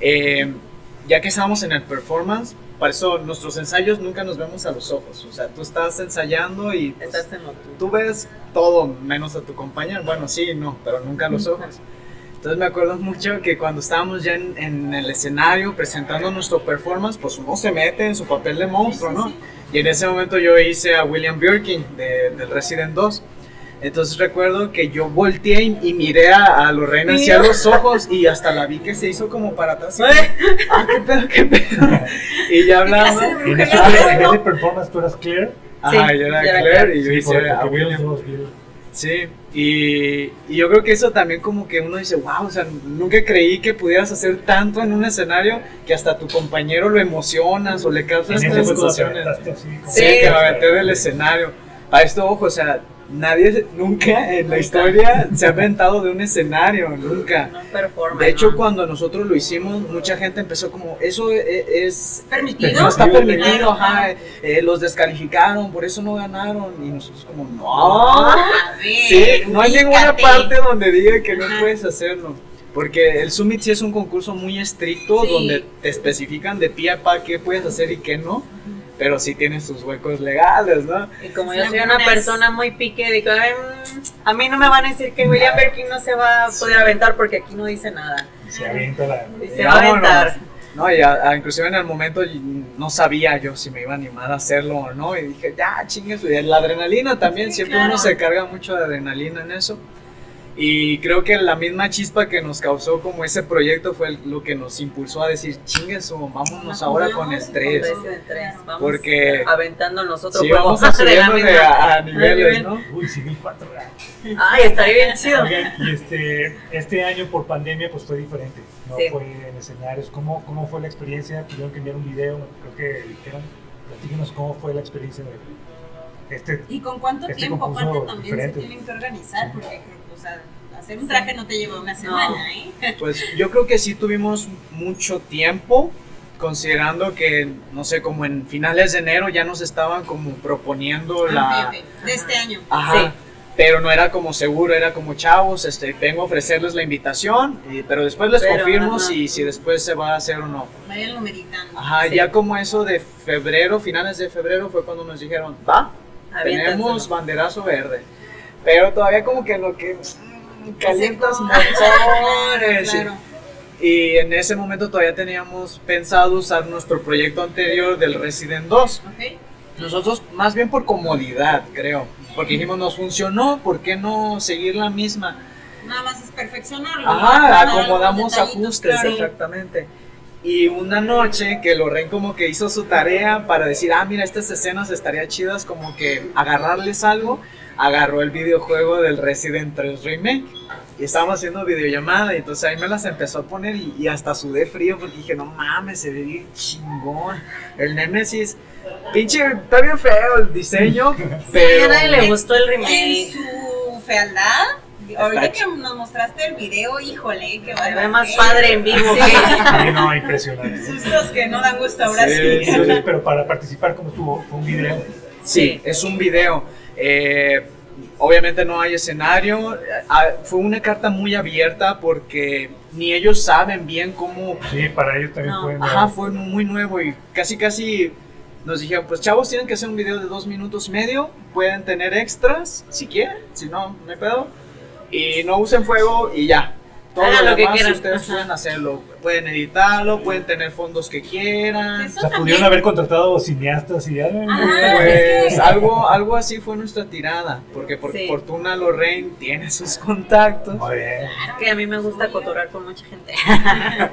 eh, ya que estábamos en el performance, para eso nuestros ensayos nunca nos vemos a los ojos. O sea, tú estás ensayando y pues, estás en lo tú ves todo menos a tu compañero. Bueno, sí, no, pero nunca a los ojos. Entonces me acuerdo mucho que cuando estábamos ya en, en el escenario presentando nuestro performance, pues uno se mete en su papel de monstruo, ¿no? Y en ese momento yo hice a William Birkin de, del Resident 2. Entonces recuerdo que yo volteé y, y miré a, a Lorraine hacia los ojos y hasta la vi que se hizo como para atrás. y como, ah, qué pedo, qué pedo. Y ya hablando. En ese, en ese performance tú eras Claire. Ajá, Sí, yo era era Claire y yo Sí, hice a William. Sí, y, y yo creo que eso también como que uno dice, wow, o sea, nunca creí que pudieras hacer tanto en un escenario que hasta tu compañero lo emocionas o le causas te sensaciones. Sí, Sí. que me aventé del escenario. A esto, ojo, o sea, nadie nunca en la historia se ha aventado de un escenario, nunca. De hecho, cuando nosotros lo hicimos, mucha gente empezó como, eso e- es... ¿Permitido? No está permitido, ajá, eh, los descalificaron, por eso no ganaron. Y nosotros como, no, A ver, Sí, no hay ninguna parte donde diga que no puedes hacerlo. Porque el Summit sí es un concurso muy estricto Sí. donde te especifican de pie a pa qué puedes hacer y qué no. Pero sí tienes tus huecos legales, ¿no? y como Sí, yo soy una persona muy pique digo "Ay, mm, a mí no me van a decir que William Birkin no se va a poder aventar porque aquí no dice nada Se avienta la. y se va a aventar No, y a- a- inclusive en el momento no sabía yo si me iba a animar a hacerlo o no. Y dije, ya, chingues. y La adrenalina también, Sí, siempre claro. uno se carga mucho de adrenalina en eso. Y creo que la misma chispa que nos causó como ese proyecto fue lo que nos impulsó a decir, chingues, o vámonos ahora con el 3. Resident 3, vamos Porque- aventando nosotros Sí, vamos <laughs> a de a, a <laughs> niveles, nivel. ¿no? Uy, Civil 4. ¿verdad? Ay, estaría bien chido. Oigan, y este, este año por pandemia pues fue diferente, no Sí. fue en escenarios. ¿Cómo, ¿Cómo fue la experiencia? Tuvieron que enviar un video, creo que dijeron. Platíquenos cómo fue la experiencia de este. ¿Y con cuánto Este tiempo aparte también diferente. se tienen que organizar? Porque, creo- sea, hacer un traje no te lleva una semana, ¿eh? <laughs> Pues yo creo que sí tuvimos mucho tiempo, considerando que, no sé, como en finales de enero ya nos estaban como proponiendo la... Ah, ok, ok. De este año. Ajá. Sí. Pero no era como seguro, era como chavos, este, vengo a ofrecerles la invitación, y- pero después les Pero, confirmo ajá. si, si después se va a hacer o no. Vayan meditando. Ajá, Sí. ya como eso de febrero, finales de febrero fue cuando nos dijeron, va, tenemos banderazo verde. Pero todavía como que lo que calientas motores. <laughs> y- Claro. Y en ese momento todavía teníamos pensado usar nuestro proyecto anterior del Resident 2. Ok. Nosotros más bien por comodidad, creo. Porque dijimos, nos funcionó, ¿por qué no seguir la misma? Nada más es perfeccionarlo. Ajá, acomodamos ajustes, claro. exactamente. Y una noche que Lorraine como que hizo su tarea para decir, ah, mira, estas escenas estaría chidas como que agarrarles algo, agarró el videojuego del Resident 3 Remake. Y estábamos haciendo videollamada y entonces ahí me las empezó a poner y, y hasta sudé frío porque dije, no mames, se ve bien chingón. El Nemesis, pinche, está bien feo el diseño, <laughs> Sí, pero... a nadie le gustó el En remake. su fealdad, ahorita que nos mostraste el video, híjole, que Se ve más padre en vivo que. <laughs> Sí, no, impresionante. Sustos que no dan gusto ahora Sí, sí. sí. Entonces, pero para participar, como estuvo? Fue un video. Sí, es un video. Eh, obviamente no hay escenario. Ah, fue una carta muy abierta porque ni ellos saben bien cómo... Sí, para ellos también No. fue. Ajá, fue muy nuevo y casi casi nos dijeron, pues chavos, tienen que hacer un video de dos minutos y medio, pueden tener extras si quieren, si no, no hay pedo. Y no usen fuego y ya. Todo Hagan lo, lo que demás quieran. ustedes Ajá. pueden hacerlo. Pueden editarlo, pueden tener fondos que quieran. O sea, también. pudieron haber contratado cineastas y ya. Ajá. Pues es que- algo, algo así fue nuestra tirada, porque por Sí. fortuna Lorraine tiene sus contactos. Muy bien. Es que a mí me gusta cotorrar con mucha gente. <laughs>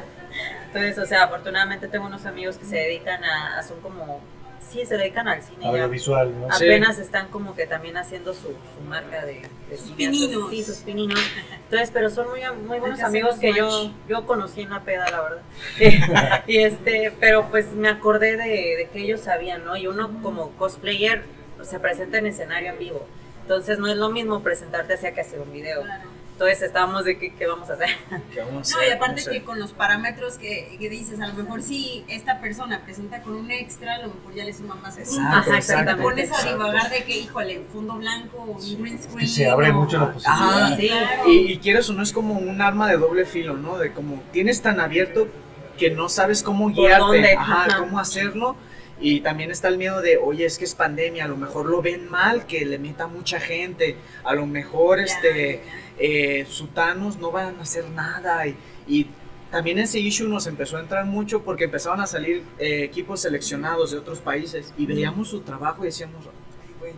Entonces, o sea, afortunadamente tengo unos amigos que se dedican a, a- son como, sí, se dedican al cine. Audiovisual, ¿no? Sí. Apenas están como que también haciendo su, su marca de, de Sus pininos. Sí, sus pininos. Entonces, pero son muy, muy buenos amigos que yo, match. yo conocí en la peda, la verdad. <laughs> y este, pero pues me acordé de, de que ellos sabían, ¿no? Y uno como cosplayer se presenta en escenario en vivo. Entonces no es lo mismo presentarte hacia que hacer un video. Claro. Entonces estábamos de qué, qué vamos a hacer. ¿Qué vamos a No, y aparte que con los parámetros que, que dices, a lo mejor si esta persona presenta con un extra, a lo mejor ya le suman más puntos. Exacto, Ajá, exacto, Te pones a divagar de que, híjole, fondo blanco o un green Es screen. que se abre o- mucho la Ajá. posibilidad. Sí. claro. Y, y quieres o no es como un arma de doble filo, ¿no? De como tienes tan abierto que no sabes cómo ¿Por guiarte, dónde? Ajá, Ajá. cómo hacerlo. Y también está el miedo de, oye, es que es pandemia, a lo mejor lo ven mal, que le meta mucha gente, a lo mejor este. Eh, sutanos no van a hacer nada. Y, y también ese issue nos empezó a entrar mucho porque empezaban a salir eh, equipos seleccionados de otros países y veíamos su trabajo y decíamos, "Ay, güey,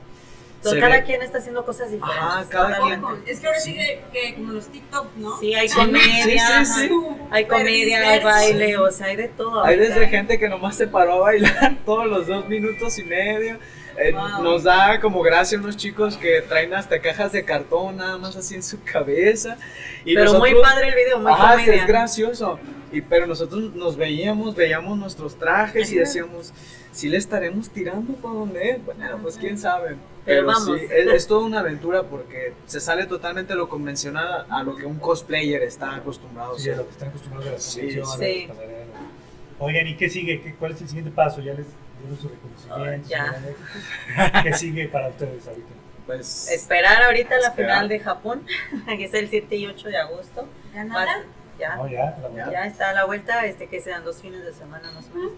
Entonces, cada ve- quien está haciendo cosas diferentes. Ajá, cada quien. Es que ahora sí que, que como los TikTok, ¿no? Sí, hay Sí, comedia, sí, sí, sí. hay comedia, hay baile, o sea, hay de todo. Hay desde gente que nomás se paró a bailar <laughs> todos los dos minutos y medio. Eh, Wow. Nos da como gracia unos chicos que traen hasta cajas de cartón nada más así en su cabeza. Y Pero muy nosotros- padre el video, muy comedia. es gracioso. Y, pero nosotros nos veíamos, veíamos nuestros trajes y Ajá. decíamos, si le estaremos tirando por donde es? Bueno, pues quién sabe. Pero vamos. sí, es, es toda una aventura porque se sale totalmente lo convencional a, a lo que un cosplayer está acostumbrado Sí, a lo que están acostumbrados a las Sí, sí. Oigan, ¿y qué sigue? ¿Qué- ¿Cuál es el siguiente paso? ¿Ya les dieron su reconocimiento? Ya. ¿Qué sigue para ustedes ahorita? Pues, Esperar ahorita la Esperar. final de Japón, <laughs> que es el 7 y 8 de agosto. ¿Ya nada? ya, No, ya, la ya está a la vuelta, este que sean dos fines de semana más o menos.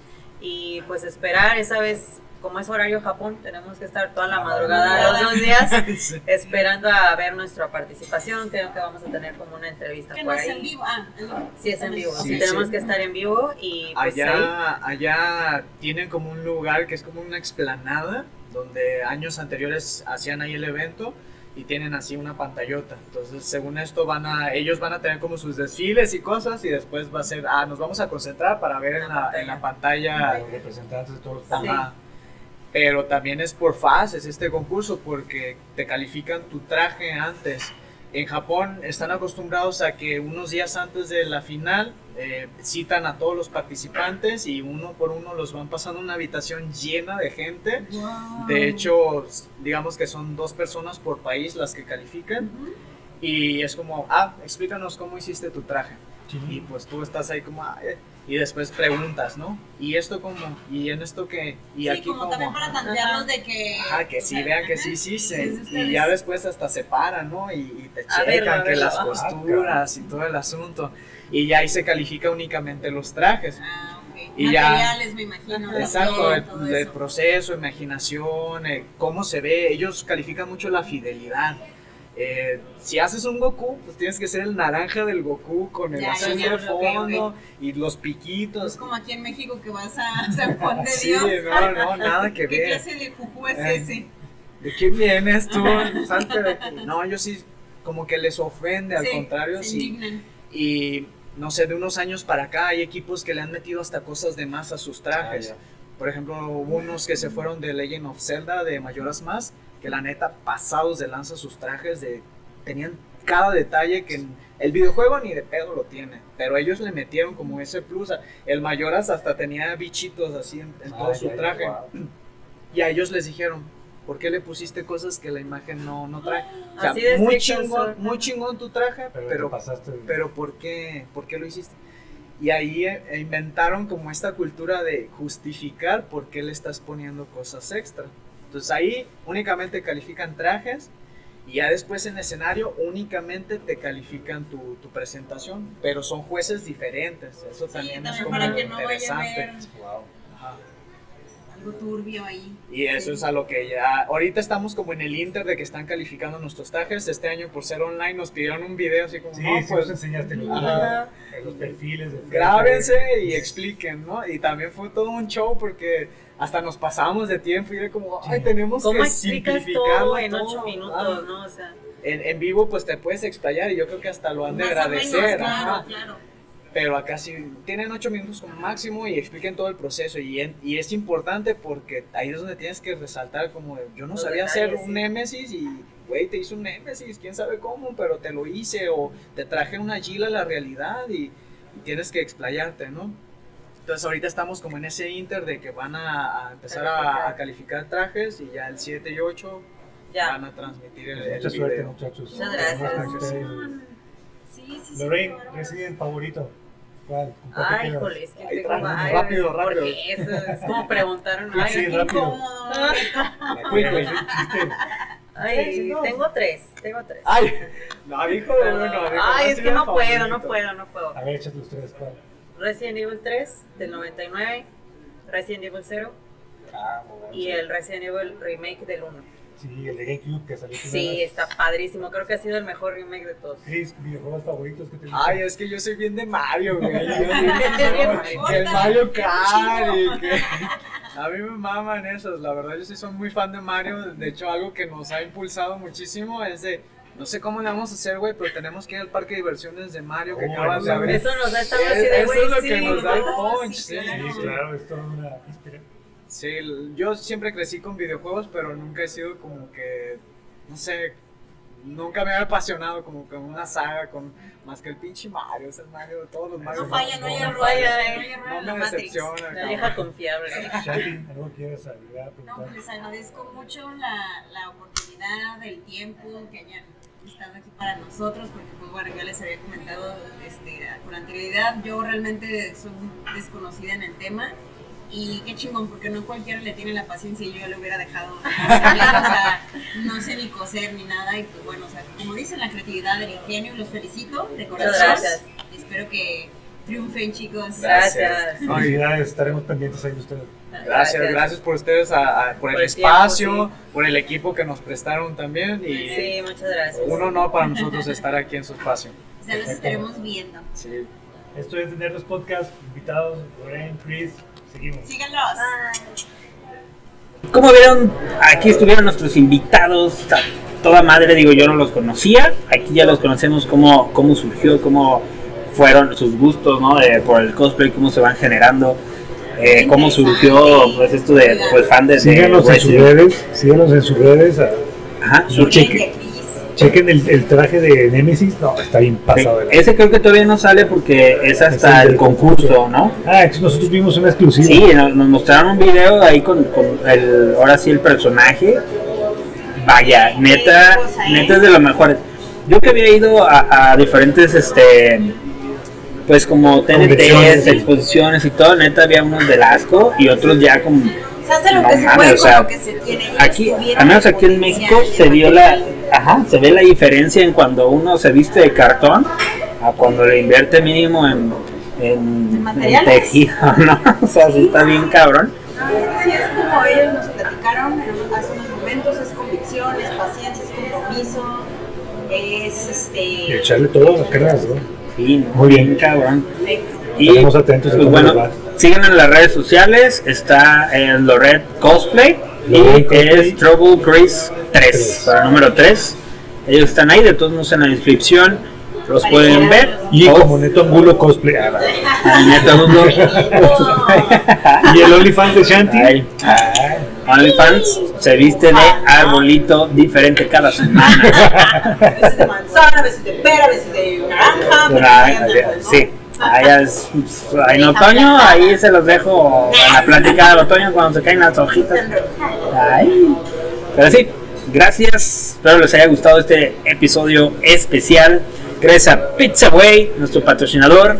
Y pues esperar, esa vez, como es horario Japón, tenemos que estar toda la La madrugada los dos días <laughs> sí. esperando a ver nuestra participación. Creo que vamos a tener como una entrevista Que por no es ahí. en vivo. Ah, en vivo. Sí, es en vivo. Sí, Sí, tenemos sí. que estar en vivo y pues ahí- Allá, allá tienen como un lugar que es como una explanada donde años anteriores hacían ahí el evento y tienen así una pantallota. Entonces, según esto van a ellos van a tener como sus desfiles y cosas y después va a ser ah nos vamos a concentrar para ver en la, en la pantalla. Los representantes de todos los Sí. Pero también es por fases este concurso porque te califican tu traje antes. En Japón están acostumbrados a que unos días antes de la final eh, citan a todos los participantes y uno por uno los van pasando a una habitación llena de gente. Wow. De hecho, digamos que son dos personas por país las que califican y es como, ah, explícanos cómo hiciste tu traje. Sí. Y pues tú estás ahí como, ah, eh, y después preguntas, ¿no? ¿Y esto cómo? ¿Y en esto qué? Y sí, aquí como también para tantearlos de que. Ajá, que sí, vean que sí, sí, se, y ya después hasta se paran, ¿no? Y, y te checan verlo, a que las Ah, costuras y todo el asunto. Y ya ahí se califica únicamente los trajes. Ah. Y ya- Materiales, me imagino. Exacto, piel, el, proceso, imaginación, eh, cómo se ve. Ellos califican mucho la fidelidad. Eh, si haces un Goku, pues tienes que ser el naranja del Goku con el Ya, azul ya, de fondo y los piquitos. es como aquí en México que vas a <laughs> San Juan de Sí, Dios. no, no, nada <laughs> que ¿Qué ver. clase de juju es Eh, ese? ¿De quién vienes tú? <laughs> Salte de aquí. No, yo sí, como que les ofende, al Sí, contrario, se sí. indignan. Y no sé, de unos años para acá hay equipos que le han metido hasta cosas de más a sus trajes. Ah. Por ejemplo, hubo unos que se fueron de Legend of Zelda, de Mayoras Más, que la neta, pasados de lanza sus trajes, de tenían cada detalle que en el videojuego ni de pedo lo tiene. Pero ellos le metieron como ese plus. El Mayoras hasta tenía bichitos así en, en todo su traje. wow. Y a ellos les dijeron, ¿por qué le pusiste cosas que la imagen no, no trae? O sea, Así de muy chingón, muy chingón tu traje, Pero, pero, te pasaste. pero ¿por qué, ¿por qué lo hiciste? Y ahí eh, inventaron como esta cultura de justificar por qué le estás poniendo cosas extra. Entonces ahí únicamente califican trajes y ya después en escenario únicamente te califican tu, tu presentación, pero son jueces diferentes. Eso Sí, también, es como para que no vaya a interesante. ver Wow. Ajá. Algo turbio ahí. Y eso es a lo que ya. Ahorita estamos como en el Inter de que están calificando nuestros trajes. Este año, por ser online, nos pidieron un video así como. Sí, no, sí pues, enseñaste los, los perfiles. de grábense y expliquen, ¿no? Y también fue todo un show porque hasta nos pasamos de tiempo y era como, ay, tenemos ¿Cómo que explicas simplificarlo todo en todo, ocho minutos, ah. no? O sea, En, en vivo, pues te puedes explayar y yo creo que hasta lo han de agradecer. menos, claro, ajá. claro. Pero acá sí tienen ocho minutos como máximo y expliquen todo el proceso. Y, en- y es importante porque ahí es donde tienes que resaltar como de, yo no Los sabía hacer un sí. Nemesis y, güey, te hice un Nemesis, quién sabe cómo, pero te lo hice o te traje una Gila a la realidad y, y tienes que explayarte, ¿no? Entonces ahorita estamos como en ese inter de que van a, a empezar a, a calificar trajes y ya el 7 y 8 ya. van a transmitir el, el Mucha suerte, video. muchachos. Muchas gracias. Ustedes. Sí, sí, sí. Lorraine. Resident favorito. ¿Cuál? ¿Con cuál te Ay, híjole, es que Ay, tengo rápido, ay, rápido, es como preguntar, Sí, ay, <laughs> sí, qué incómodo. Ay, tengo tres, tengo tres. Ay, no, dijo uno. dijo, Ay, es que no puedo, no puedo, no puedo. A ver, tres. ¿cuál? Resident Evil 3 del 99, Resident Evil 0 Ah, bueno, y el Resident Evil Remake del 1. Sí, el de GameCube que salió Sí, primero. está padrísimo, creo que ha sido el mejor remake de todos. Chris, videojuegos favoritos que te Ay, es que yo soy bien de Mario, güey. <laughs> Yo Bien que el Mario Kart y que... <laughs> A mí me maman esos, la verdad yo sí soy muy fan de Mario. De hecho, algo que nos ha impulsado muchísimo es de... No sé cómo le vamos a hacer, güey, pero tenemos que ir al parque de diversiones de Mario que Oh, acaban de abrir. Eso nos da esta Es- así de eso es lo sí, que nos da el punch, Sí, sí. claro. Sí, claro, es toda una inspiración. Sí, yo siempre crecí con videojuegos, pero nunca he sido como que, no sé, nunca me había apasionado como con una saga con más que el pinche Mario, es el Mario de todos los Mario. No falla, no hay No error. falla, no eh. No me Matrix. decepciona. La cabrón. vieja confiable. ¿algo quieres agregar? No, les agradezco mucho la, la oportunidad, el tiempo que hayan estado aquí para nosotros, porque pues bueno, ya les había comentado este, con anterioridad, yo realmente soy desconocida en el tema y qué chingón, porque no cualquiera le tiene la paciencia y yo ya lo hubiera dejado. o sea, no sé ni coser ni nada y pues bueno, o sea, como dicen, la creatividad, el ingenio, los felicito de corazón. gracias. Y espero que triunfen chicos. Gracias. Felicidades, estaremos pendientes ahí de ustedes. Gracias, gracias por ustedes, a- a- por el tiempo, espacio, por el equipo que nos prestaron también y Sí, muchas gracias. un honor para nosotros estar aquí en su espacio. Ya los estaremos viendo. Sí. Esto es Nerdos Podcast, invitados, Lorraine, Chris, seguimos. Síganlos. Como vieron, aquí estuvieron nuestros invitados, toda madre, digo, yo no los conocía, aquí ya los conocemos cómo, cómo surgió, cómo fueron sus gustos, ¿no? De- por el cosplay, cómo se van generando, eh, cómo surgió, pues, esto de, pues, fan de... de Síganos en sus redes, síganos en sus redes. Ajá, Su cheque. Chequen el, el traje de Nemesis, no, está bien pasado. de la- Ese creo que todavía no sale porque es hasta Es el el concurso, ¿no? Ah, nosotros vimos una exclusiva. Sí, nos, nos mostraron un video ahí con, con el, ahora sí el personaje. Vaya, neta, neta es de lo mejor. Yo que había ido a, a diferentes, este, pues como. TNTs, exposiciones y todo, neta había unos del asco y otros ya como... Se hace lo No que se puede o sea, con lo que se tiene. Aquí, al menos aquí en México se vio la, ajá, se ve la diferencia en cuando uno se viste de cartón a cuando le invierte mínimo en, en, en materiales. tejido, <laughs> ¿no? O sea, sí está bien cabrón. No, es que sí es como ellos nos platicaron hace unos momentos, es convicción, es paciencia, es compromiso, es Y este... echarle todas las cargas, ¿no? Sí, Muy bien. cabrón. perfecto. Y Estaremos atentos a pues bueno, sigan en las redes sociales, está en Loret Cosplay Loret y Cosplay. es Trouble Grace 3, Tres. para el número 3. Ellos están ahí, de todos modos en la descripción los pueden ver. Y O- como Neto Angulo cosplay. ah. Ay, neta, Hugo. y el OnlyFans de Shanti. Ay, Ah, OnlyFans se viste de arbolito diferente cada semana. <laughs> A veces de manzana, a veces de pera, a veces de naranja. pero ¿no? Ahí es, en otoño, ahí se los dejo en la plática del otoño cuando se caen las hojitas. Ay. Pero sí, gracias. Espero les haya gustado este episodio especial. Gracias a Pizza Way, nuestro patrocinador.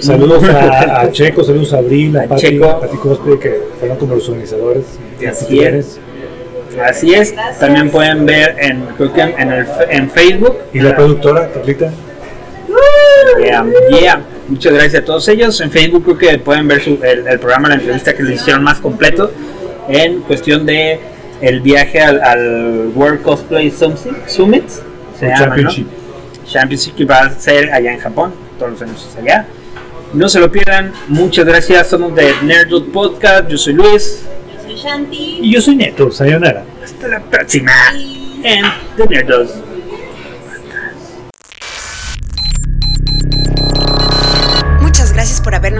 Saludos a, <laughs> a Checo, saludos a Abril, a A Pati, Checo. Pati que fueron como los organizadores. Así es. Gracias. También pueden ver en, creo que en, el, en Facebook. Y la productora, Carlita. Yeah, yeah. Muchas gracias a todos ellos. En Facebook creo que pueden ver su- el, el programa, la entrevista que les hicieron más completo en cuestión de el viaje al, al World Cosplay Summit. Summit se llama, ¿no? Championship. Championship que va a ser allá en Japón, todos los años es allá. No se lo pierdan, muchas gracias, somos de Nerdwood Podcast, yo soy Luis Yo soy Shanti. Y yo soy Neto, sayonara. hasta la próxima en The Nerdos.